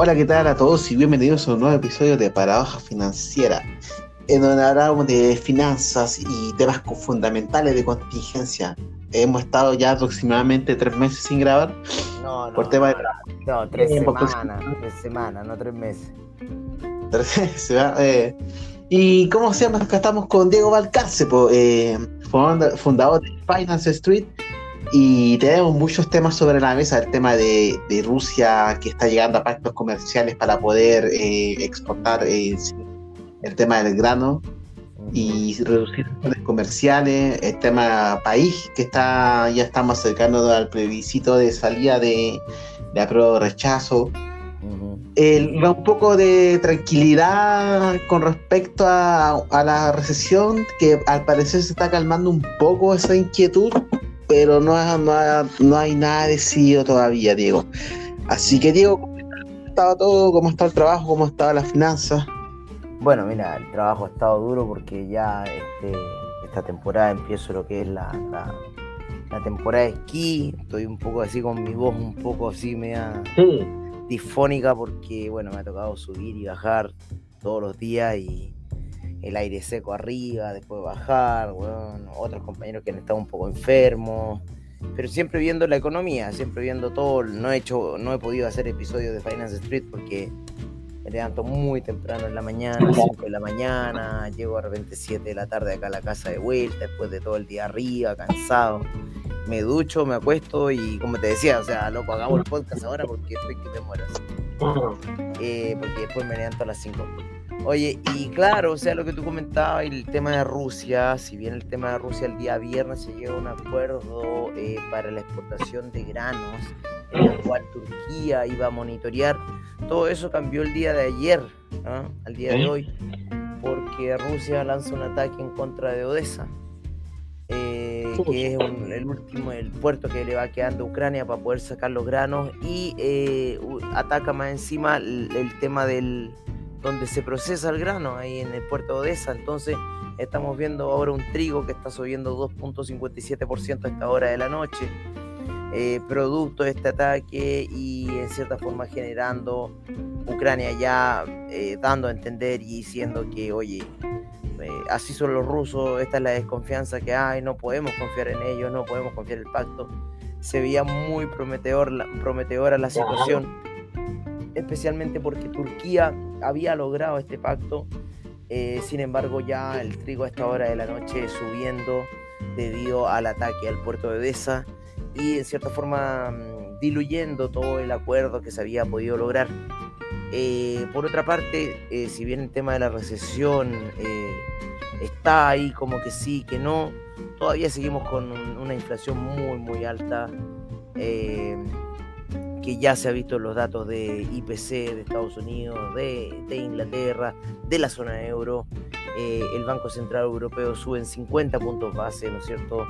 Hola, ¿qué tal a todos y bienvenidos a un nuevo episodio de Paradoja Financiera, en donde hablamos de finanzas y temas fundamentales de contingencia. Hemos estado ya aproximadamente tres meses sin grabar. No, no. Por tema de No, tres semanas, tres semanas, no tres meses. Tres meses, eh, y cómo se llama, acá estamos con Diego Valcarce, eh, fundador de Finance Street y tenemos muchos temas sobre la mesa, el tema de, Rusia que está llegando a pactos comerciales para poder eh, exportar eh, el tema del grano y reducir los comerciales, el tema país que está ya estamos acercando al plebiscito de salida de, de apruebo rechazo. un poco de tranquilidad con respecto a, a la recesión, que al parecer se está calmando un poco esa inquietud pero no, no, hay nada decidido todavía, Diego. Así que, Diego, ¿cómo estaba todo? ¿Cómo está el trabajo? ¿Cómo estaban las finanzas? Bueno, mira, el trabajo ha estado duro porque ya este, esta temporada empiezo lo que es la, la, temporada de esquí. Estoy un poco así con mi voz, un poco así media difónica porque, bueno, me ha tocado subir y bajar todos los días y el aire seco arriba, después bajar, otros compañeros que han estado un poco enfermos, pero siempre viendo la economía, siempre viendo todo. No he hecho, no he podido hacer episodios de Finance Street porque me levanto muy temprano en la mañana, 5 de la mañana, llego a repente 7 de la tarde acá a la casa de vuelta, después de todo el día arriba, cansado. Me ducho, me acuesto y como te decía, o sea, loco, hagamos el podcast ahora porque estoy que me muero. Eh, porque después me levanto a las 5. Oye, y claro, o sea, lo que tú comentabas, el tema de Rusia, si bien el tema de Rusia el día viernes se llegó a un acuerdo eh, para la exportación de granos, en el cual Turquía iba a monitorear, todo eso cambió el día de ayer, al día de hoy, porque Rusia lanza un ataque en contra de Odessa. Eh, que es el último, el puerto que le va quedando a Ucrania para poder sacar los granos y eh, ataca más encima el tema del, donde se procesa el grano, ahí en el puerto de Odessa. Entonces estamos viendo ahora un trigo que está subiendo 2.57% a esta hora de la noche, eh, producto de este ataque y en cierta forma generando Ucrania ya eh, dando a entender y diciendo que, oye, eh, así son los rusos, esta es la desconfianza que hay, no podemos confiar en ellos, no podemos confiar en el pacto. Se veía muy prometedor, prometedora la situación especialmente porque Turquía había logrado este pacto. Eh, sin embargo, ya el trigo a esta hora de la noche subiendo debido al ataque al puerto de Odessa y en cierta forma mm, diluyendo todo el acuerdo que se había podido lograr. Eh, por otra parte, eh, si bien el tema de la recesión está ahí como que sí, que no, todavía seguimos con una inflación muy, muy alta que ya se ha visto los datos de IPC de Estados Unidos, de, Inglaterra, de la zona euro. Eh, el Banco Central Europeo sube en 50 puntos base, ¿no es cierto?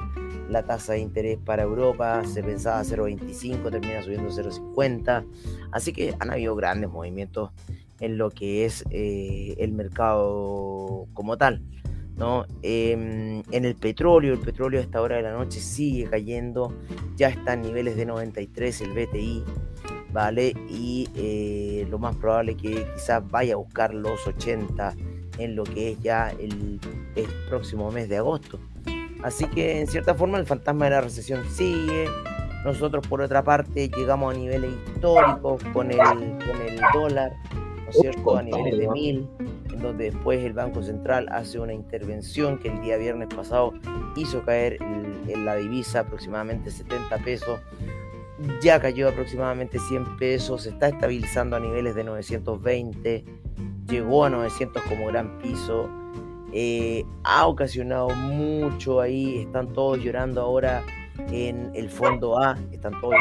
La tasa de interés para Europa se pensaba 0,25, termina subiendo 0,50. Así que han habido grandes movimientos en lo que es eh, el mercado como tal. ¿no? Em, en el petróleo, el petróleo a esta hora de la noche sigue cayendo, ya está en niveles de 93 el BTI, ¿vale? Y eh, lo más probable que quizás vaya a buscar los 80 en lo que es ya el, próximo mes de agosto. Así que en cierta forma el fantasma de la recesión sigue. Nosotros por otra parte llegamos a niveles históricos con el, con el dólar, ¿no es cierto? A niveles de mil donde después el Banco Central hace una intervención que el día viernes pasado hizo caer en la divisa aproximadamente 70 pesos, ya cayó aproximadamente 100 pesos, se está estabilizando a niveles de 920, llegó a 900 como gran piso, eh, ha ocasionado mucho ahí, están todos llorando ahora en el fondo A, están todos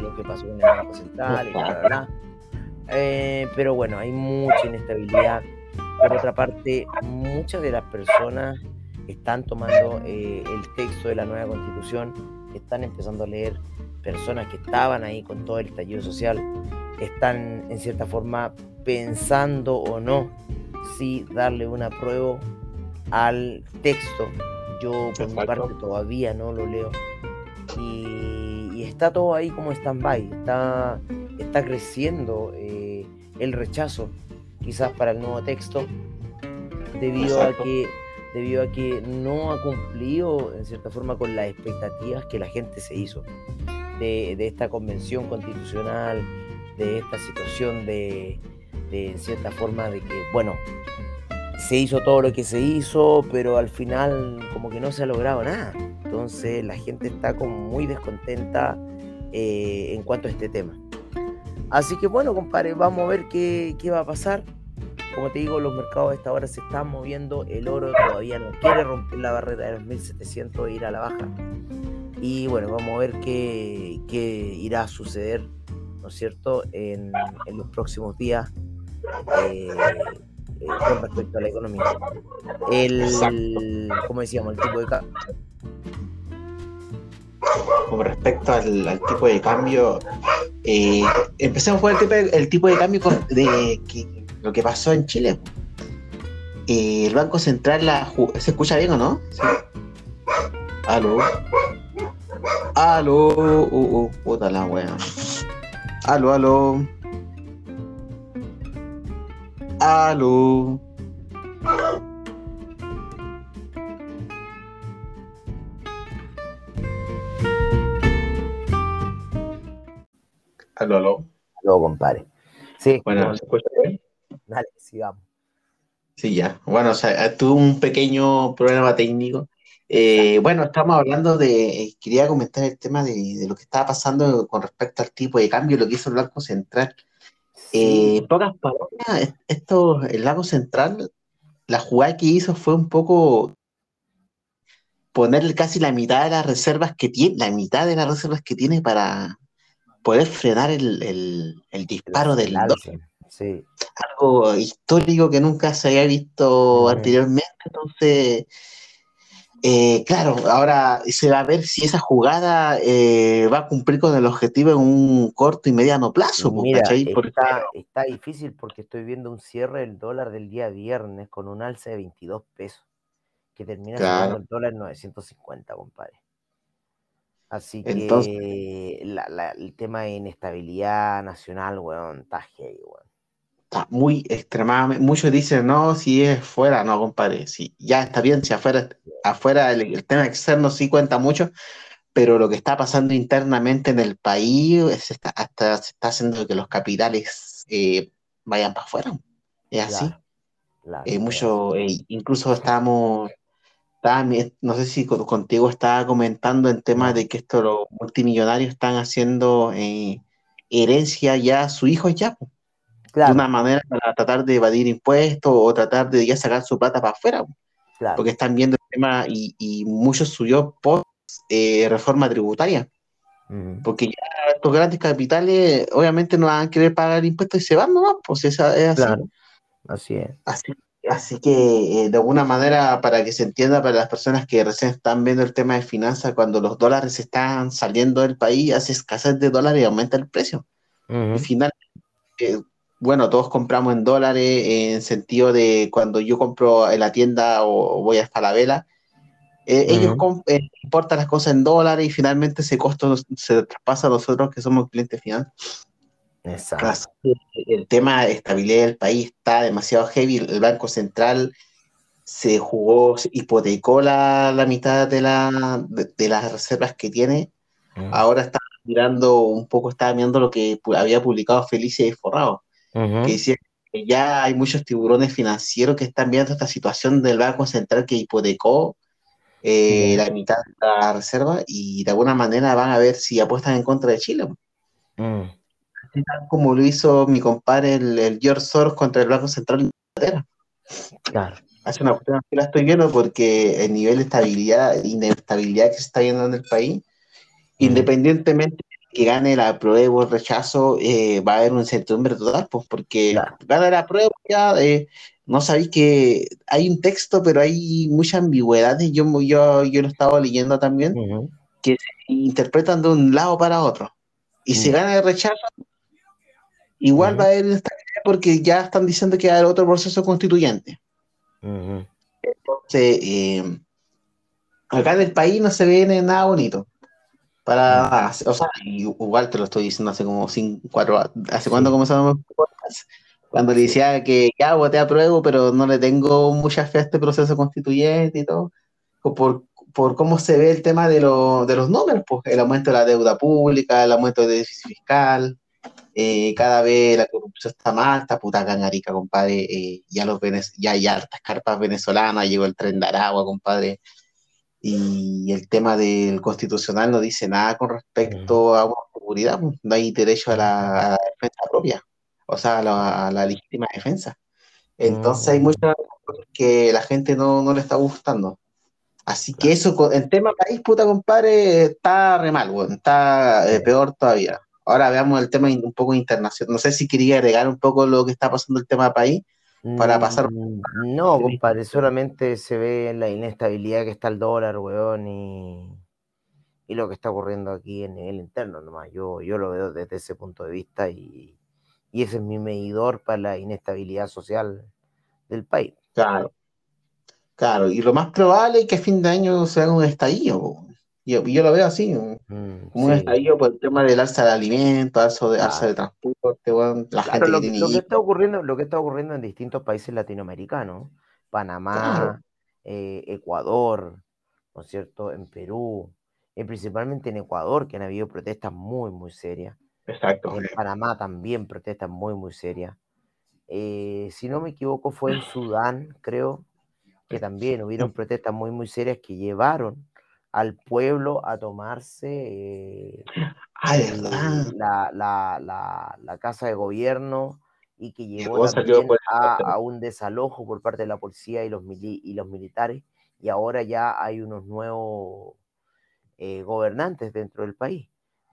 lo que pasó en el Banco Central y bla. Eh, pero bueno, hay mucha inestabilidad. Por otra parte, muchas de las personas están tomando eh, el texto de la nueva constitución, están empezando a leer personas que estaban ahí con todo el estallido social, están en cierta forma pensando o no si darle una prueba al texto. Yo por mi parte todavía no lo leo. Y, y está todo ahí como stand-by. Está está creciendo eh, el rechazo quizás para el nuevo texto debido a que debido a que no ha cumplido en cierta forma con las expectativas que la gente se hizo de, esta convención constitucional, de esta situación de, en cierta forma, de que, bueno, se hizo todo lo que se hizo, pero al final como que no se ha logrado nada. Entonces la gente está como muy descontenta eh, en cuanto a este tema. Así que bueno, compadre, vamos a ver qué va a pasar. Como te digo, los mercados a esta hora se están moviendo. El oro todavía no quiere romper la barrera de los 1700 e ir a la baja. Y bueno, vamos a ver qué, qué irá a suceder, ¿no es cierto?, en, en los próximos días eh, eh, con respecto a la economía. El, como decíamos, el tipo de cambio. Con respecto al, tipo de cambio, eh, empecemos por el tipo de, el tipo de cambio de, que, lo que pasó en Chile. el Banco Central la ¿Se escucha bien o no? ¿Sí? Aló. Aló. Uh, uh, puta la wea. Aló, aló. Aló. Aló, aló. Aló, compadre. Sí. Bueno, ¿se escucha bien? Dale, sigamos. Sí, ya. Bueno, o sea, tuve un pequeño problema técnico. Eh, bueno, estamos hablando de, quería comentar el tema de, lo que estaba pasando con respecto al tipo de cambio, lo que hizo el Banco Central. Eh, pocas palabras, esto, el Banco Central, la jugada que hizo fue un poco ponerle casi la mitad de las reservas que tiene, la mitad de las reservas que tiene para poder frenar el, disparo del dólar. Sí. Algo histórico que nunca se había visto anteriormente, entonces eh, claro, ahora se va a ver si esa jugada eh, va a cumplir con el objetivo en un corto y mediano plazo. Mira, está, está, difícil porque estoy viendo un cierre del dólar del día viernes con un alza de 22 pesos, que termina siendo el dólar 950, compadre. Así que el tema de inestabilidad nacional, weón, está heavy, weón muy extremadamente, muchos dicen, no, si es fuera, no, compadre, si ya está bien, si afuera, afuera el, tema externo sí cuenta mucho, pero lo que está pasando internamente en el país está, hasta se está haciendo que los capitales eh, vayan para afuera. Es así. Eh, mucho, eh, incluso estábamos, no sé si contigo estaba comentando el tema de que esto los multimillonarios están haciendo herencia ya a sus hijos ya de una manera para tratar de evadir impuestos o tratar de ya sacar su plata para afuera. Porque están viendo el tema y, y muchos subió post eh, reforma tributaria. Porque ya estos grandes capitales obviamente no van a querer pagar impuestos y se van nomás, pues esa es así. Así es. Así, que eh, de alguna manera, para que se entienda para las personas que recién están viendo el tema de finanzas, cuando los dólares están saliendo del país, hace escasez de dólares y aumenta el precio. Al final, eh, bueno, todos compramos en dólares en sentido de cuando yo compro en la tienda o voy a Falabella, eh, ellos eh, importan las cosas en dólares y finalmente ese costo se traspasa a nosotros que somos clientes finales. Exacto. El tema de estabilidad del país está demasiado heavy. El Banco Central se jugó, hipotecó la, la mitad de, la, de, las reservas que tiene. Ahora está mirando un poco, está mirando lo que había publicado Felicia que decía que ya hay muchos tiburones financieros que están viendo esta situación del Banco Central que hipotecó eh, la mitad de la reserva y de alguna manera van a ver si apuestan en contra de Chile. Mm. como lo hizo mi compadre el, George Soros contra el Banco Central de Inglaterra. Claro. Hace una cuestión que la estoy viendo porque el nivel de estabilidad inestabilidad que se está viendo en el país, independientemente que gane la prueba o el rechazo, eh, va a haber una incertidumbre total, pues porque gana la prueba, ya eh, no sabéis que hay un texto, pero hay mucha ambigüedad, yo, yo, yo lo estaba leyendo también, que se interpretan de un lado para otro. Y si gana el rechazo, igual va a haber inestabilidad porque ya están diciendo que va a haber otro proceso constituyente. Entonces, eh, acá en el país no se ve nada bonito. Para, o sea, igual te lo estoy diciendo hace como 5, 4, ¿hace cuándo comenzamos Cuando le decía que ya voté a prueba, pero no le tengo mucha fe a este proceso constituyente y todo, por, por cómo se ve el tema de, lo, de los números, pues, el aumento de la deuda pública, el aumento del déficit fiscal, eh, cada vez la corrupción está más, está puta canarica, compadre, eh, ya, los ya hay hartas carpas venezolanas, llegó el tren de Aragua, compadre, y el tema del constitucional no dice nada con respecto a una seguridad, pues, no hay derecho a la, defensa propia, o sea, a la, legítima defensa. Entonces hay mm. muchas cosas que la gente no, no le está gustando. Así que eso, en tema país, puta compadre, está re mal, está eh, peor todavía. Ahora veamos el tema un poco internacional. No sé si quería agregar un poco lo que está pasando el tema país para pasar. Mm, no, compadre, solamente se ve la inestabilidad que está el dólar, weón, y, y lo que está ocurriendo aquí en nivel interno nomás. Yo, yo lo veo desde ese punto de vista y, y ese es mi medidor para la inestabilidad social del país. Claro. Claro, y lo más probable es que a fin de año se haga un estallido. Yo, yo lo veo así, mm, como un estallido por el tema del alza de alimentos, alza de, alza de transporte, la gente lo, que, lo que está ocurriendo, lo que está ocurriendo en distintos países latinoamericanos, Panamá, eh, Ecuador, ¿no es cierto? En Perú, y principalmente en Ecuador, que han habido protestas muy, muy serias. Exacto. En Panamá también protestas muy, muy serias. Eh, si no me equivoco, fue en Sudán, creo, que también hubieron protestas muy, muy serias que llevaron al pueblo a tomarse eh, la, la, la, casa de gobierno y que llevó también a, un desalojo por parte de la policía y los, y los militares y ahora ya hay unos nuevos eh, gobernantes dentro del país,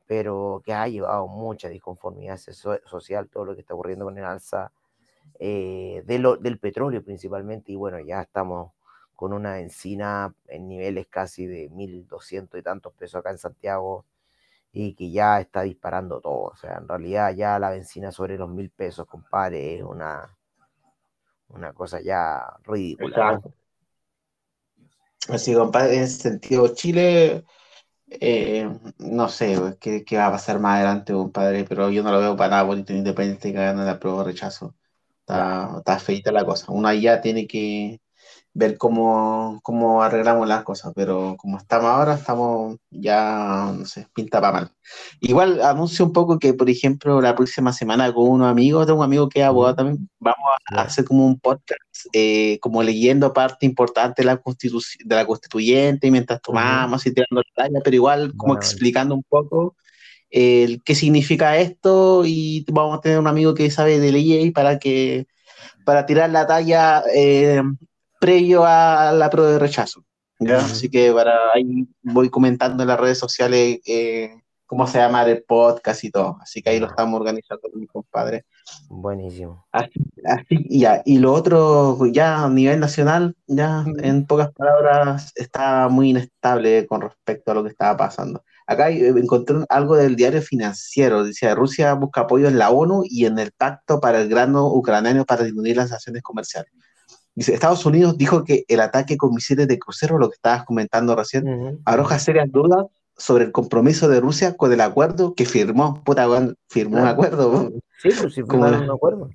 pero que ha llevado mucha disconformidad social todo lo que está ocurriendo con el alza eh, del petróleo principalmente y bueno, ya estamos con una encina en niveles casi de 1.200 y tantos pesos acá en Santiago y que ya está disparando todo. O sea, en realidad ya la benzina sobre los mil pesos, compadre, es una, una cosa ya ridícula. Así, compadre, en ese sentido, Chile, eh, no sé qué, va a pasar más adelante, compadre, pero yo no lo veo para nada bonito, independiente que gane la prueba de rechazo. Está, está feita la cosa. Uno ya tiene que ver cómo, cómo arreglamos las cosas, pero como estamos ahora, estamos ya, no sé, pinta para mal. Igual anuncio un poco que, por ejemplo, la próxima semana con unos amigos, tengo un amigo que es abogado también, vamos a hacer como un podcast, eh, como leyendo parte importante de la, de la constituyente, mientras tomamos y tirando la talla, pero igual como explicando un poco el qué significa esto y vamos a tener un amigo que sabe de ley para que para tirar la talla eh, previo a la prueba de rechazo. Así que para ahí voy comentando en las redes sociales eh, cómo se llama el podcast y todo. Así que ahí lo estamos organizando con mi compadre. Buenísimo. Así, y ya. Y lo otro, ya a nivel nacional, ya en pocas palabras, está muy inestable con respecto a lo que estaba pasando. Acá eh, encontré algo del diario financiero. Dice, Rusia busca apoyo en la ONU y en el pacto para el grano ucraniano para disminuir las sanciones comerciales. Dice, Estados Unidos dijo que el ataque con misiles de crucero, lo que estabas comentando recién, arroja serias dudas sobre el compromiso de Rusia con el acuerdo que firmó. Puta, firmó un acuerdo. Sí, pues sí firmaron un acuerdo.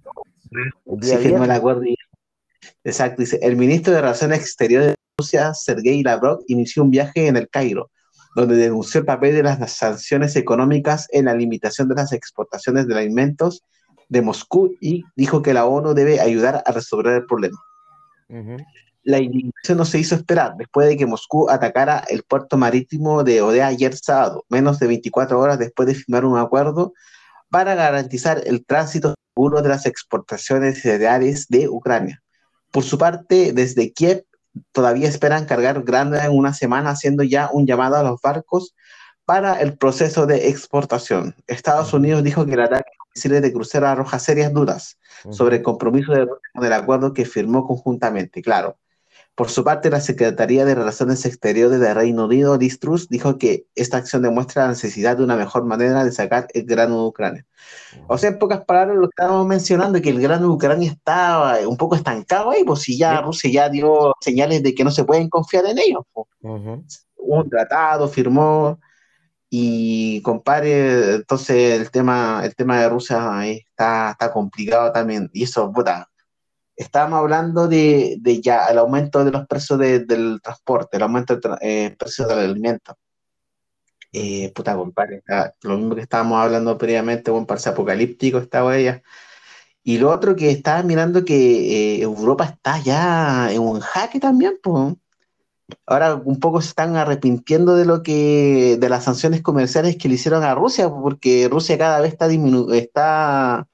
Sí, firmó el acuerdo. Exacto, dice, el ministro de Relaciones Exteriores de Rusia, Sergei Lavrov, inició un viaje en el Cairo, donde denunció el papel de las sanciones económicas en la limitación de las exportaciones de alimentos de Moscú y dijo que la ONU debe ayudar a resolver el problema. La indignación no se hizo esperar después de que Moscú atacara el puerto marítimo de Odea ayer sábado, menos de 24 horas después de firmar un acuerdo para garantizar el tránsito seguro de las exportaciones cereales de Ucrania. Por su parte, desde Kiev todavía esperan cargar grande en una semana, haciendo ya un llamado a los barcos para el proceso de exportación. Estados Unidos dijo que el ataque de crucero arroja serias dudas sobre el compromiso del acuerdo que firmó conjuntamente. Claro, por su parte, la Secretaría de Relaciones Exteriores de Reino Unido, Liz Truss, dijo que esta acción demuestra la necesidad de una mejor manera de sacar el grano de Ucrania. O sea, en pocas palabras, lo que estábamos mencionando, que el grano de Ucrania estaba un poco estancado ahí, pues si ya Rusia ya dio señales de que no se pueden confiar en ellos. Un tratado, firmó, Y compadre, entonces el tema, el tema de Rusia está, está complicado también. Y eso, puta, estábamos hablando de, de ya el aumento de los precios del transporte, el aumento del eh, precio del alimento. Eh, puta, compadre, lo mismo que estábamos hablando previamente, un parece apocalíptico esta huella. Y lo otro que estaba mirando que eh, Europa está ya en un jaque también, pues. Ahora un poco se están arrepintiendo de lo que, de las sanciones comerciales que le hicieron a Rusia, porque Rusia cada vez está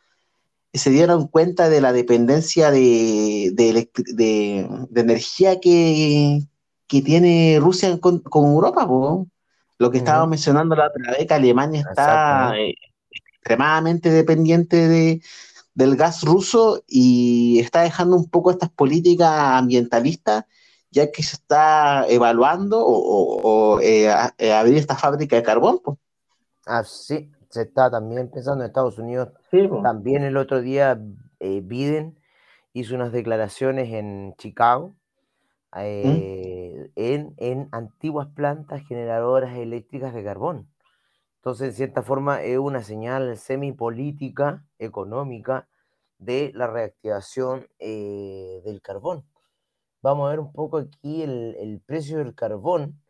se dieron cuenta de la dependencia de, de, energía que, que, tiene Rusia con, Europa, lo que estábamos mencionando la otra vez, que Alemania está eh, extremadamente dependiente de, del gas ruso y está dejando un poco estas políticas ambientalistas, ya que se está evaluando o, eh, eh, abrir esta fábrica de carbón. Pues. Ah, sí, se está también pensando en Estados Unidos. También el otro día eh, Biden hizo unas declaraciones en Chicago ¿Mm? en, en antiguas plantas generadoras eléctricas de carbón. Entonces, en cierta forma, es una señal semipolítica, económica, de la reactivación eh, del carbón. Vamos a ver un poco aquí el, precio del carbón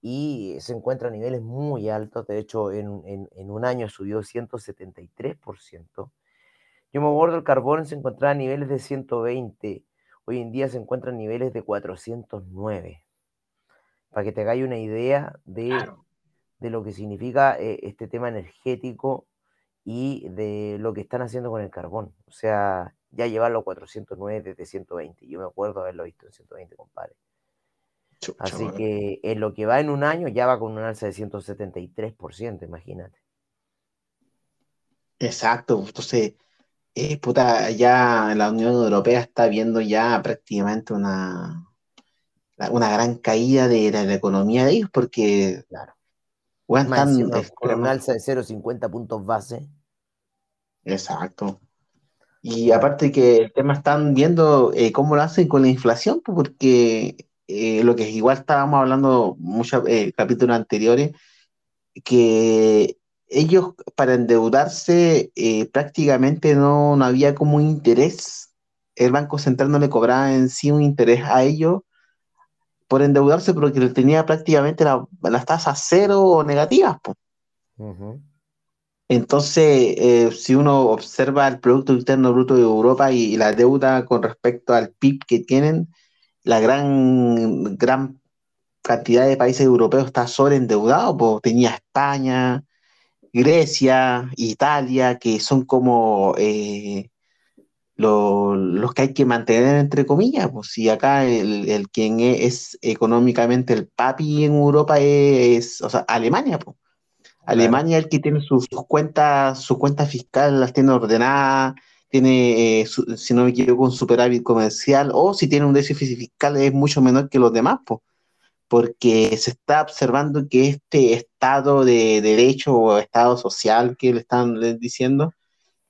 y se encuentra a niveles muy altos, de hecho en, un año subió 173%. Yo me acuerdo el carbón se encontraba a niveles de 120, hoy en día se encuentra a niveles de 409. Para que te hagáis una idea de de lo que significa eh, este tema energético y de lo que están haciendo con el carbón. O sea, ya llevarlo a 409 desde 120. Yo me acuerdo haberlo visto en 120, compadre. Así que en lo que va en un año ya va con un alza de 173%, imagínate. Exacto, entonces, eh, puta, ya la Unión Europea está viendo ya prácticamente una, una gran caída de la, economía de ellos porque claro con un alza de 0,50 puntos base. Exacto. Y aparte que el tema están viendo eh, cómo lo hacen con la inflación, pues, porque eh, lo que igual estábamos hablando muchos eh, capítulos anteriores, que ellos para endeudarse prácticamente no, no había como interés, el Banco Central no le cobraba en sí un interés a ellos por endeudarse porque tenía prácticamente las tasas cero o negativas. Entonces, eh, si uno observa el Producto Interno Bruto de Europa y, la deuda con respecto al PIB que tienen, la gran, gran cantidad de países europeos está sobreendeudado, pues tenía España, Grecia, Italia, que son como eh, los que hay que mantener entre comillas, pues si acá el, el quien es, económicamente el papi en Europa es, o sea, Alemania, pues. Alemania es el que tiene sus, cuentas, su cuenta fiscal las tiene ordenadas, tiene, eh, si no me equivoco, un superávit comercial, o si tiene un déficit fiscal es mucho menor que los demás, pues, porque se está observando que este estado de derecho o estado social que le están diciendo,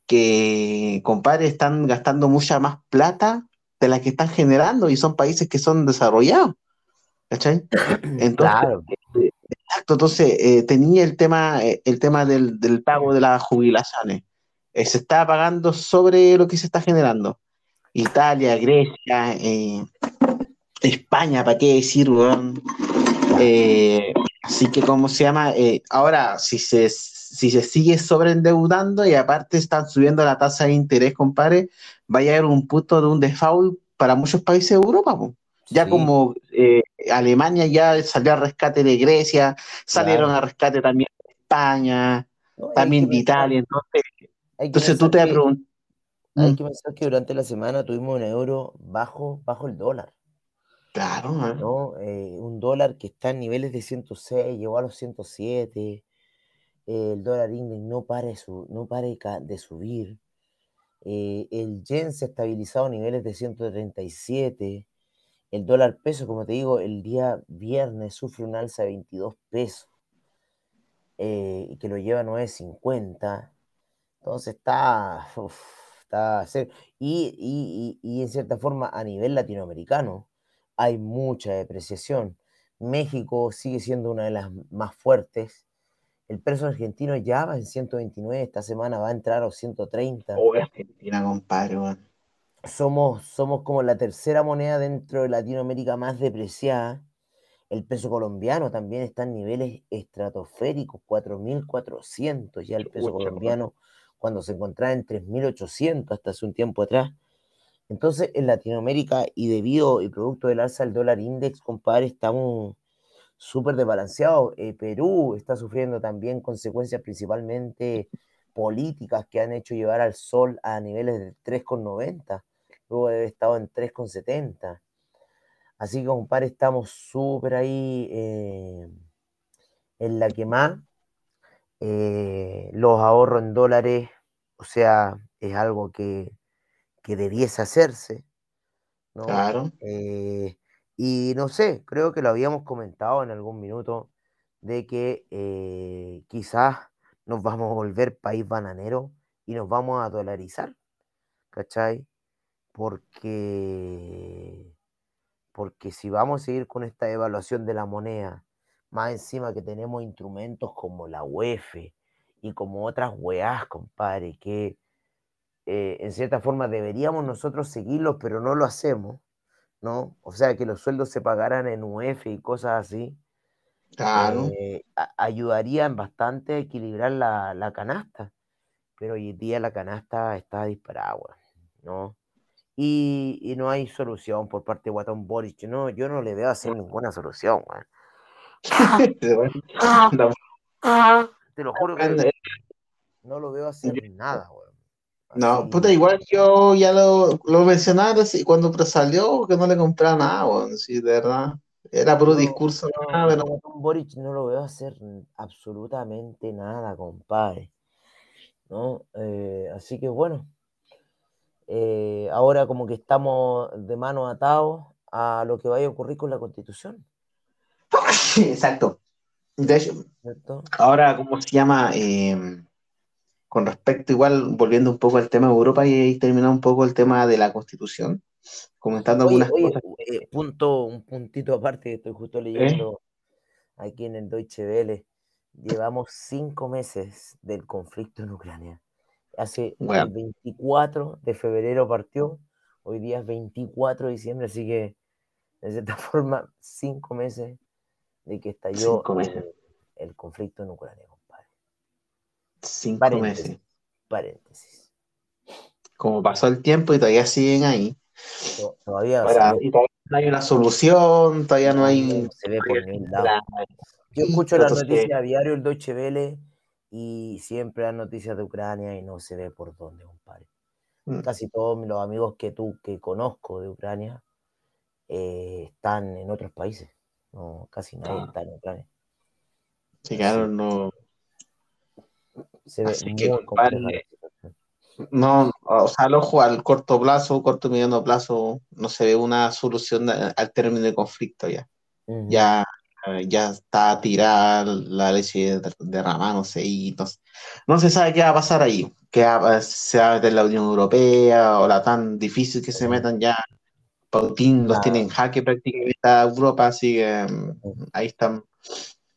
que, compadre, están gastando mucha más plata de la que están generando y son países que son desarrollados. ¿Cachai? Entonces, claro. Exacto, entonces eh, tenía el tema, eh, el tema del, pago de las jubilaciones. Eh, se está pagando sobre lo que se está generando. Italia, Grecia, España, ¿para qué decir, así que, ¿cómo se llama? ahora, si se si se sigue sobreendeudando y aparte están subiendo la tasa de interés, compadre, va a llegar un punto de un default para muchos países de Europa. Ya como eh, Alemania ya salió al rescate de Grecia, salieron al rescate también de España, también de Italia. Entonces, entonces tú te preguntas. Hay mm. que pensar que durante la semana tuvimos un euro bajo, bajo el dólar. Claro. ¿no? Eh, un dólar que está en niveles de 106, llegó a los 107 el dólar index no pare, su, no pare de subir, eh, el yen se ha estabilizado a niveles de 137, el dólar peso, como te digo, el día viernes sufre un alza de 22 pesos, eh, y que lo lleva a 9.50, entonces está, está y, y, y en cierta forma a nivel latinoamericano hay mucha depreciación. México sigue siendo una de las más fuertes, El peso argentino ya va en 129, esta semana va a entrar a los 130. Oh, Argentina, compadre, Somos, somos como la tercera moneda dentro de Latinoamérica más depreciada. El peso colombiano también está en niveles estratosféricos, 4.400 ya el peso colombiano, cuando se encontraba en 3.800 hasta hace un tiempo atrás. Entonces, en Latinoamérica y debido y producto del alza del dólar index, compadre, estamos súper desbalanceados. Eh, Perú está sufriendo también consecuencias principalmente políticas que han hecho llevar al sol a niveles de 3,90, luego de haber estado en 3,70. Así que, compadre, estamos súper ahí eh, en la que más. Eh, los ahorros en dólares, o sea, es algo que, que debiese hacerse. ¿no? Claro. Eh, y no sé, creo que lo habíamos comentado en algún minuto de que quizás nos vamos a volver país bananero y nos vamos a dolarizar, ¿cachai? Porque porque si vamos a seguir con esta evaluación de la moneda, más encima que tenemos instrumentos como la UEF y como otras weas, compadre, que eh, en cierta forma deberíamos nosotros seguirlos, pero no lo hacemos, ¿no? O sea, que los sueldos se pagaran en UEF y cosas así. Claro. Eh, ayudarían bastante a equilibrar la, canasta, pero hoy en día la canasta está disparada, ¿no? y, no hay solución por parte de Guatón Boric. No, yo no le veo hacer ninguna solución. Te lo juro que no lo veo hacer nada, weón. No, puta, igual yo ya lo, lo mencionaba y cuando salió que no le compraba nada, weón, sí, de verdad. Era puro discurso. No, no, Boric no lo veo hacer absolutamente nada, compadre. ¿No? Eh, así que bueno, eh, ahora como que estamos de mano atados a lo que vaya a ocurrir con la constitución. Exacto. De hecho, ahora, ¿cómo se llama? Em, con respecto, igual, volviendo un poco al tema de Europa y terminando un poco el tema de la constitución, comentando algunas cosas. Eh, punto, un puntito aparte, estoy justo leyendo aquí en el Deutsche Welle. Llevamos cinco meses del conflicto en Ucrania. Hace el 24 de febrero partió, hoy día es 24 de diciembre, así que de cierta forma, cinco meses de que estalló el, conflicto en Ucrania, compadre. Cinco meses. Paréntesis. Como pasó el tiempo y todavía siguen ahí. Todavía, no hay una solución, todavía no hay. Se ve por lado. Yo escucho las noticias a diario, el Deutsche Welle, y siempre hay noticias de Ucrania y no se ve por dónde, compadre. Mm. Casi todos los amigos que tú que conozco de Ucrania eh, están en otros países. No, casi nadie ah. está en Ucrania. Sí, claro, no. Se ve muy no, o sea, al ojo al corto plazo, corto mediano plazo, no se ve una solución al término del conflicto ya. Ya ya está tirada la leche derramada, no sé, y no, se sabe qué va a pasar ahí, que se va a meter la Unión Europea o la tan difícil que se metan ya. Putin los tiene en jaque prácticamente a Europa, así que ahí están.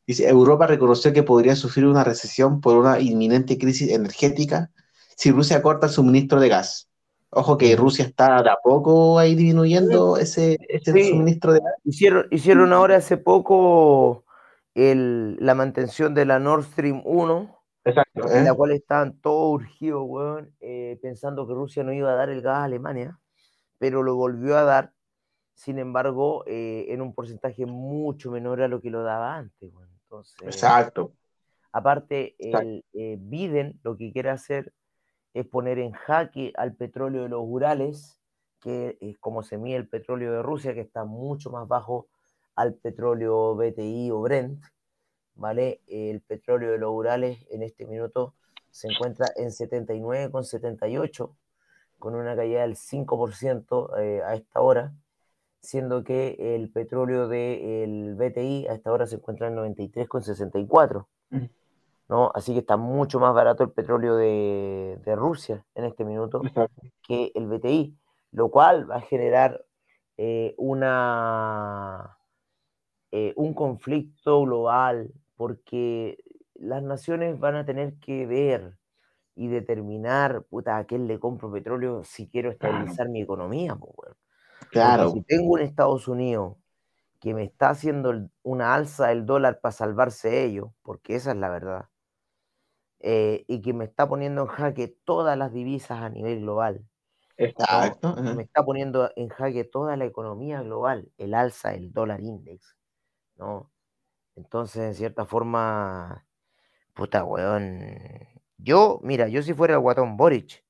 Dice, Europa reconoció que podría sufrir una recesión por una inminente crisis energética si Rusia corta el suministro de gas. Ojo que Rusia está de a poco ahí disminuyendo ese, suministro de Hicieron, hicieron ahora hace poco la mantención de la Nord Stream 1, Exacto, en la ¿eh? cual estaban todos urgidos, eh, pensando que Rusia no iba a dar el gas a Alemania, pero lo volvió a dar, sin embargo, eh, en un porcentaje mucho menor a lo que lo daba antes. Entonces, Exacto. Aparte, el Biden lo que quiere hacer es poner en jaque al petróleo de los Urales, que es como se mide el petróleo de Rusia, que está mucho más bajo al petróleo BTI o Brent, ¿vale? El petróleo de los Urales en este minuto se encuentra en 79,78, con una caída del 5% eh, a esta hora, siendo que el petróleo del BTI a esta hora se encuentra en 93,64. Así que está mucho más barato el petróleo de, Rusia en este minuto que el BTI, lo cual va a generar eh, una, eh, un conflicto global porque las naciones van a tener que ver y determinar, puta, a quién le compro petróleo si quiero estabilizar mi economía, pues, Claro. si tengo un Estados Unidos que me está haciendo una alza del dólar para salvarse ellos, porque esa es la verdad, eh, y que me está poniendo en jaque todas las divisas a nivel global. Exacto. Me está poniendo en jaque toda la economía global, el alza del dólar index, ¿no? Entonces, en cierta forma, puta, weón. Yo, mira, yo si fuera el guatón Boric,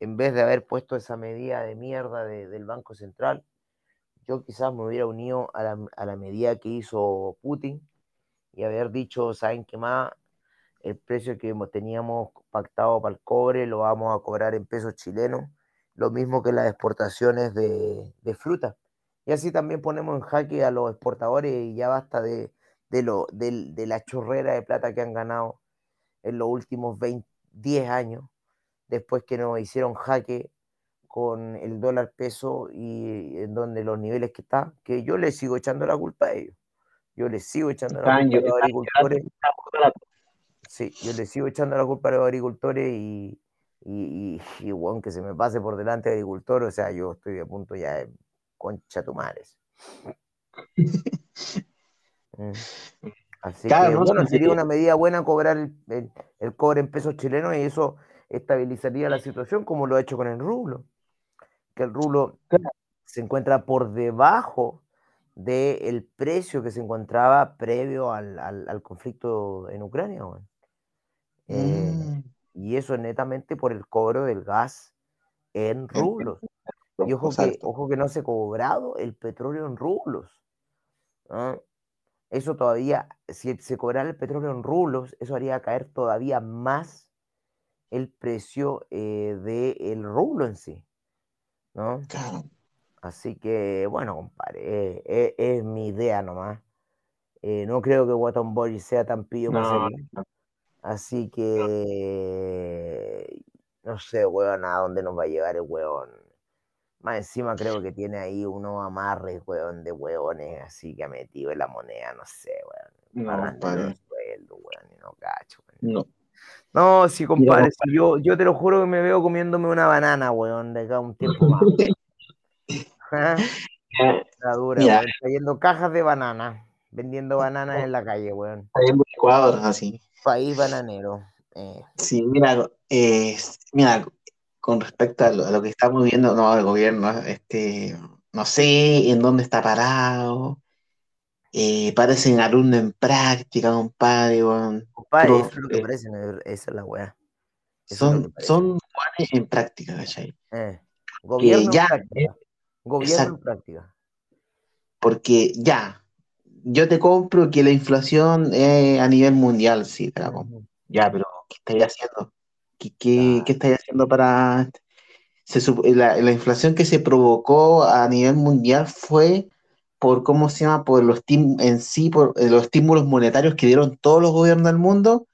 en vez de haber puesto esa medida de mierda del Banco Central, yo quizás me hubiera unido a la, a la medida que hizo Putin y haber dicho, ¿saben qué más? El precio que teníamos pactado para el cobre lo vamos a cobrar en pesos chilenos, lo mismo que las exportaciones de, de fruta. Y así también ponemos en jaque a los exportadores y ya basta de, de, lo, de, de la chorrera de plata que han ganado en los últimos 20, 10 años, después que nos hicieron jaque con el dólar peso y en donde los niveles que está, que yo les sigo echando la culpa a ellos. Yo les sigo echando la culpa a los agricultores. Sí, yo les sigo echando la culpa a los agricultores y, y, y, y bueno, que se me pase por delante agricultor, o sea, yo estoy a punto ya de concha tu madre. Así claro, que, no, bueno, sería una medida buena cobrar el, el, el, cobre en pesos chilenos y eso estabilizaría la situación como lo ha hecho con el rublo. Que el rublo claro. se encuentra por debajo del precio que se encontraba previo al, al, al conflicto en Ucrania. Bueno. Eh, mm. Y eso es netamente por el cobro del gas en rublos. Y ojo que, ojo que no se ha cobrado el petróleo en rublos. ¿no? Eso todavía, si se cobrara el petróleo en rublos, eso haría caer todavía más el precio eh, del rublo en sí. ¿no? Claro. Así que, bueno, compadre, eh, eh, es mi idea nomás. Eh, no creo que Watton Boris sea tan pillo No, seguir. Así que no sé, weón, a dónde nos va a llevar el weón. Más encima creo que tiene ahí unos amarres, weón, de weones, así que ha metido en la moneda, no sé, weón. No, weón, y no cacho, weón. No. No, sí, compadre, yo, yo te lo juro que me veo comiéndome una banana, weón, de acá un tiempo más. Ajá, La dura, Mira. weón, trayendo cajas de banana, vendiendo bananas en la calle, weón. En Ecuador, así. País bananero. Eh, Sí, mira, eh, mira, con respecto a lo, a lo que estamos viendo, no, el gobierno, este, no sé en dónde está parado, eh, parecen alumnos en práctica, compadre, compadre, eso es lo que eh, parece, no, esa es la weá. Eso son, son en práctica, ¿cachai? Eh, Gobierno en ya, eh, práctica. Gobierno en exacto, práctica. porque ya, yo te compro que la inflación es a nivel mundial, sí, te la compro. Ya, pero ¿qué estáis haciendo? ¿Qué, qué, qué estáis haciendo para... Se, la, la inflación que se provocó a nivel mundial fue por, ¿cómo se llama? Por los tim- en sí, por eh, los estímulos monetarios que dieron todos los gobiernos del mundo,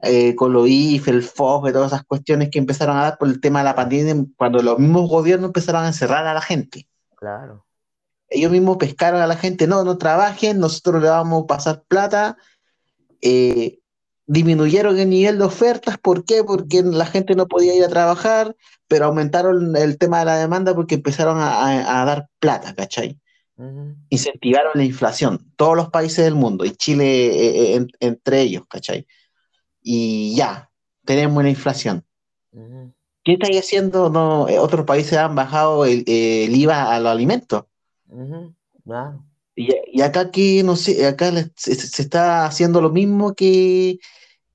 eh, con los IFE, el FOF, todas esas cuestiones que empezaron a dar por el tema de la pandemia, cuando los mismos gobiernos empezaron a encerrar a la gente. Claro. Ellos mismos pescaron a la gente, no, no trabajen, nosotros le vamos a pasar plata, eh, disminuyeron el nivel de ofertas, ¿por qué? Porque la gente no podía ir a trabajar, pero aumentaron el tema de la demanda porque empezaron a, a- a dar plata, ¿cachai? Incentivaron la inflación, todos los países del mundo, y Chile eh, eh, en- entre ellos, ¿cachai? Y ya, tenemos una inflación. ujú. ¿Qué estáis haciendo? No, otros países han bajado el, el IVA a los alimentos. Ujú, Claro. Y, y acá que, no sé, acá se, se está haciendo lo mismo que,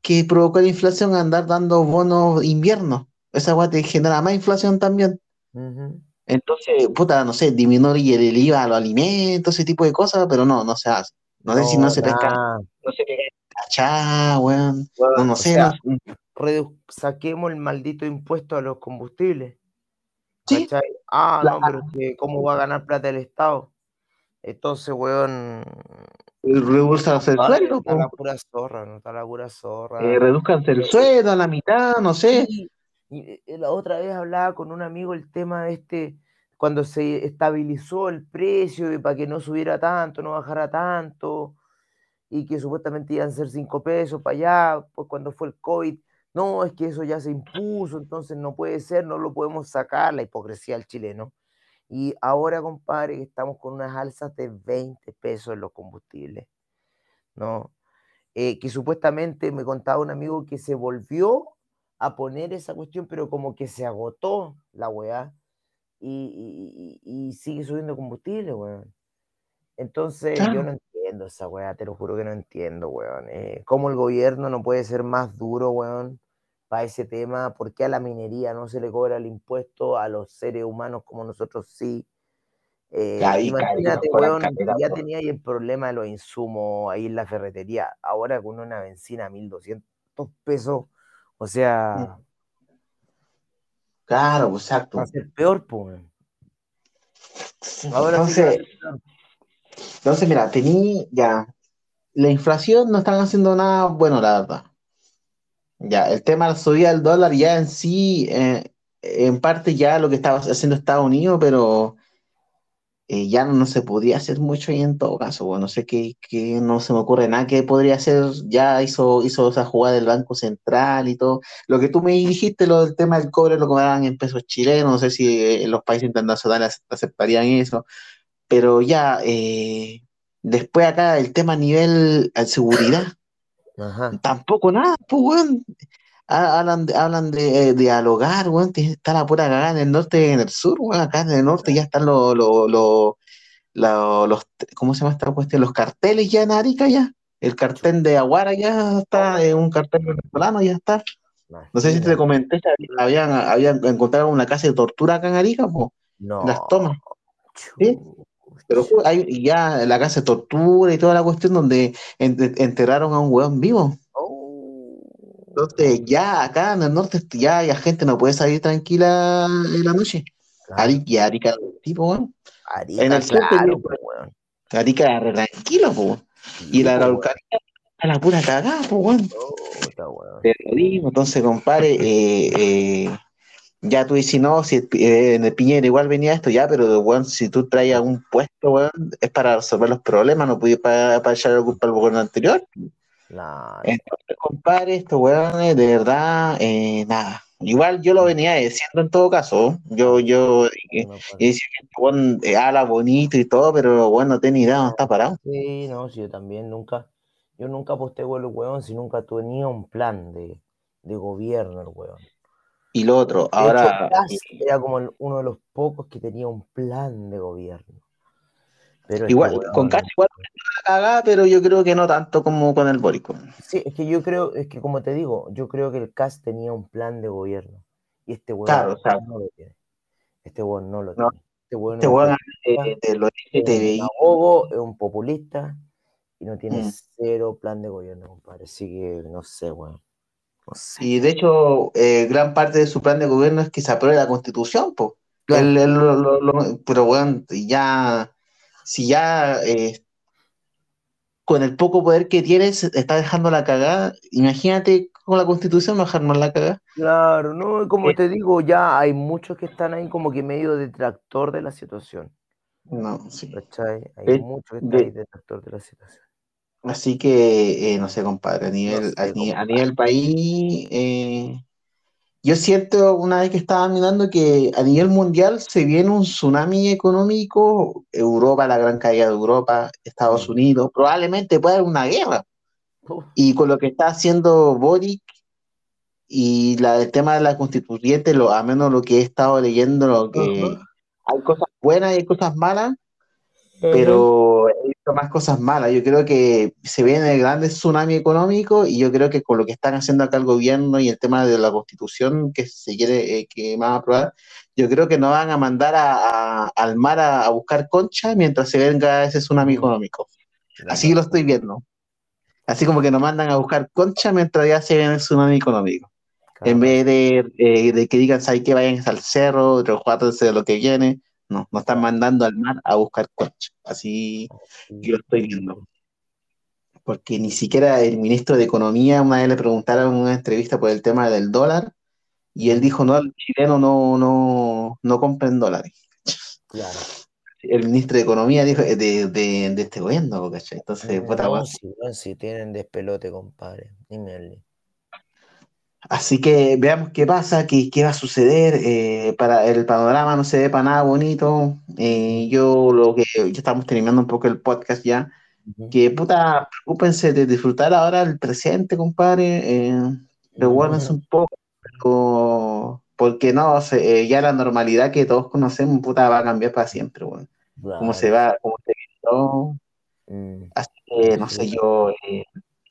que provocó la inflación, andar dando bonos invierno. Esa guay te genera más inflación también. Ujú. Entonces, puta, no sé, disminuir el IVA a los alimentos, ese tipo de cosas, pero no, no se hace. No sé si no No, se pesca, no se cachá, weón. Bueno, No, no sé, sea, no- saquemos el maldito impuesto a los combustibles. Sí, ¿Cachai? Ah, la- no, pero que ¿cómo va a ganar plata el Estado? Entonces, weón, reduzcanse el sueldo, está la pura zorra, no está la pura Eh, zorra. reduzcanse el Eh, sueldo a la mitad, no sé. Y eh, la otra vez hablaba con un amigo el tema de este, cuando se estabilizó el precio y para que no subiera tanto, no bajara tanto, y que supuestamente iban a ser 5 pesos para allá, pues cuando fue el COVID, no, es que eso ya se impuso, entonces no puede ser, no lo podemos sacar, la hipocresía del chileno. Y ahora, compadre, estamos con unas alzas de 20 pesos en los combustibles, ¿no? Eh, que supuestamente me contaba un amigo que se volvió a poner esa cuestión, pero como que se agotó la weá y, y, sigue subiendo combustible, weón. Entonces yo no entiendo esa weá, te lo juro que no entiendo, weón. Eh, ¿Cómo el gobierno no puede ser más duro, weón, para ese tema? ¿Por qué a la minería no se le cobra el impuesto, a los seres humanos como nosotros sí? Eh, imagínate, weón, ya tenía ahí el problema de los insumos ahí en la ferretería. Ahora con una benzina a 1200 pesos, o sea. Claro, exacto. Va a ser peor, pues. Ahora entonces, entonces, mira, tení ya. La inflación no están haciendo nada bueno, la verdad. Ya, el tema de la subida del dólar ya en sí, eh, en parte ya lo que estaba haciendo Estados Unidos, pero eh, ya no, se podía hacer mucho y en todo caso, bueno, no sé qué, no se me ocurre nada que podría hacer, ya hizo, hizo esa jugada del Banco Central y todo. Lo que tú me dijiste, lo del tema del cobre, lo cobraban en pesos chilenos, no sé si eh, los países internacionales aceptarían eso, pero ya, eh, después acá el tema a nivel de seguridad, tampoco nada, pues, bueno. Hablan, hablan de, dialogar, weón, está la pura cagada en el norte y en el sur, weón, acá en el norte ya están los, los, los, ¿cómo se llama esta cuestión? Los carteles ya en Arica ya, el cartel de Aguara ya está, es un cartel venezolano ya está. No sé si te comenté, habían, habían encontrado una casa de tortura acá en Arica, po, no. las tomas. ¿Sí? Pero hay ya la casa de tortura y toda la cuestión donde enterraron a un weón vivo. Entonces, ya acá en el norte, ya la gente no puede salir tranquila en la noche. Arica, Arica, tipo, weón. Arica, en el claro, pues, weón. Arica, tranquilo, pues. Y la Araucanía a la pura cagada, pues, weón. entonces, compadre, eh, eh, ya tú dices, no, si eh, en el Piñera igual venía esto, ya, pero, weón, si tú traes algún puesto, weón, es para resolver los problemas, no puedes para, para echar la culpa al gobierno anterior. Entonces, compadre, estos weones, de verdad, eh, nada. Igual yo lo venía diciendo en todo caso. Yo, yo, y, decía que este habla bonito y todo, pero bueno, no tenía idea, no está parado. Sí, no, sí, yo también nunca, yo nunca aposté el weón si nunca tenía un plan de, de gobierno el weón. Y lo otro, ahora. era como uno de los pocos que tenía un plan de gobierno igual, con Cash igual cagada, pero yo creo que no tanto como con el Borico. Sí, es que yo creo, es que como te digo, yo creo que el CAS tenía un plan de gobierno. Y este weón no lo tiene. Este weón no lo tiene. Este weón este es, un, es un populista y no tiene mm. cero plan de gobierno, compadre. Así que no sé, weón. Y de hecho, eh, gran parte de su plan de gobierno es que se apruebe la constitución, pues. pero bueno, ya si ya eh, con el poco poder que tienes está dejando la cagada, imagínate con la constitución dejarnos la cagada. Claro, no, como eh, te digo, ya hay muchos que están ahí como que medio detractor de la situación. No, sí. Hay muchos que están ahí detractor de la situación. Así que, no sé, compadre, a nivel, a, nivel país, yo siento una vez que estaba mirando que a nivel mundial se viene un tsunami económico, Europa, la gran caída de Europa, Estados Unidos, probablemente pueda haber una guerra. Y con lo que está haciendo Boric y la, el tema de la constituyente, lo, a menos lo que he estado leyendo, lo que hay cosas buenas y hay cosas malas, pero he visto más cosas malas. Yo creo que se viene el grande tsunami económico y yo creo que con lo que están haciendo acá el gobierno y el tema de la constitución que se quiere eh, que van a aprobar, yo creo que no van a mandar a, al mar a, buscar concha mientras se venga ese tsunami económico. Así lo estoy viendo. Así como que nos mandan a buscar concha mientras ya se viene el tsunami económico. En vez de, eh, de, que digan, ¿sabes que Vayan al cerro, rejuátense de lo que viene no, no están mandando al mar a buscar concha. Así yo lo estoy viendo. Porque ni siquiera el ministro de Economía, una vez le preguntaron en una entrevista por el tema del dólar, y él dijo, no, el chileno no, no, no compren dólares. Claro. el ministro de Economía dijo de, de, de este gobierno, ¿cachai? Entonces, puta, No, sí, tienen despelote, compadre. Dime. Así que veamos qué pasa, qué, qué va a suceder. eh, para el panorama no se ve para nada bonito. eh, yo lo que ya estamos terminando un poco el podcast ya. Que puta, preocúpense de disfrutar ahora el presente, compadre. Eh, un poco, pero porque no, se- eh, ya la normalidad que todos conocemos, puta, va a cambiar para siempre, weón. Cómo se va, cómo se. Mm. Así que, no sé, yo, eh,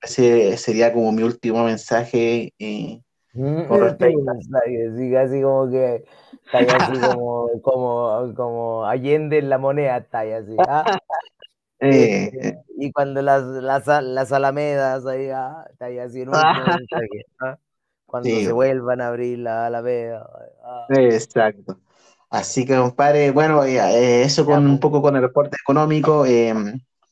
ese sería como mi último mensaje. eh, Mm, Con respecto último mensaje, sí, casi como que está así como, como, como Allende en la moneda, está así. ¿ah? eh, Este, y cuando las, las, las alamedas ahí, ah, está así el último mensaje. ¿ah? Cuando Sí, se vuelvan a abrir la alameda. ah. Exacto. Así que, compadre, bueno, eh, eh, eso con un po. poco con el reporte económico,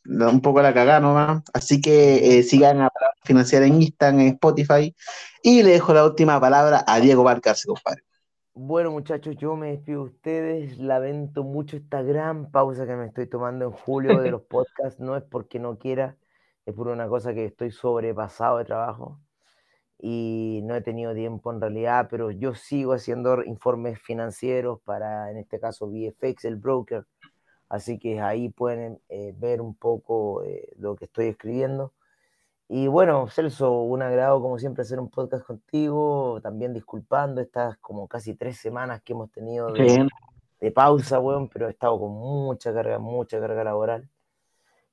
eh, un poco la cagada nomás. Así que eh, sigan a Palabra Financiera en Instagram, en Spotify. Y le dejo la última palabra a Diego Valcarce, compadre. Bueno, muchachos, yo me despido de ustedes. Lamento mucho esta gran pausa que me estoy tomando en julio de los podcasts. No es porque no quiera, es por una cosa que estoy sobrepasado de trabajo y no he tenido tiempo en realidad, pero yo sigo haciendo informes financieros para, en este caso, VFX, el broker. Así que ahí pueden eh, ver un poco eh, lo que estoy escribiendo. Y bueno, Celso, un agrado como siempre hacer un podcast contigo, también disculpando estas como casi tres semanas que hemos tenido de, de pausa, weón, pero he estado con mucha carga, mucha carga laboral.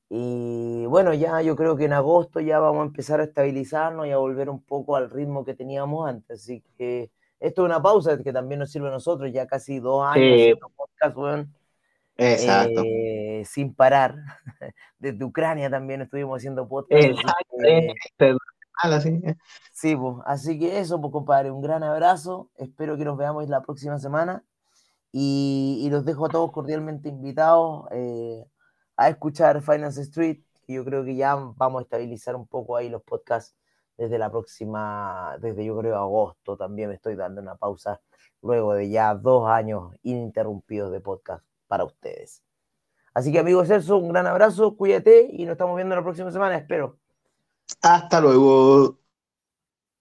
Y bueno, ya yo creo que en agosto ya vamos a empezar a estabilizarnos y a volver un poco al ritmo que teníamos antes. Así que esto es una pausa que también nos sirve a nosotros, ya casi dos años Sí. podcast, weón, exacto. eh, sin parar. Desde Ucrania también estuvimos haciendo podcast. así Exacto, que- eh, así. Sí, pues, así que eso, pues compadre, un gran abrazo. Espero que nos veamos la próxima semana. Y, y los dejo a todos cordialmente invitados eh, a escuchar Finance Street, que yo creo que ya vamos a estabilizar un poco ahí los podcasts desde la próxima, desde yo creo agosto también me estoy dando una pausa luego de ya dos años ininterrumpidos de podcast para ustedes. Así que amigo Celso, un gran abrazo, cuídate y nos estamos viendo la próxima semana, espero. Hasta luego.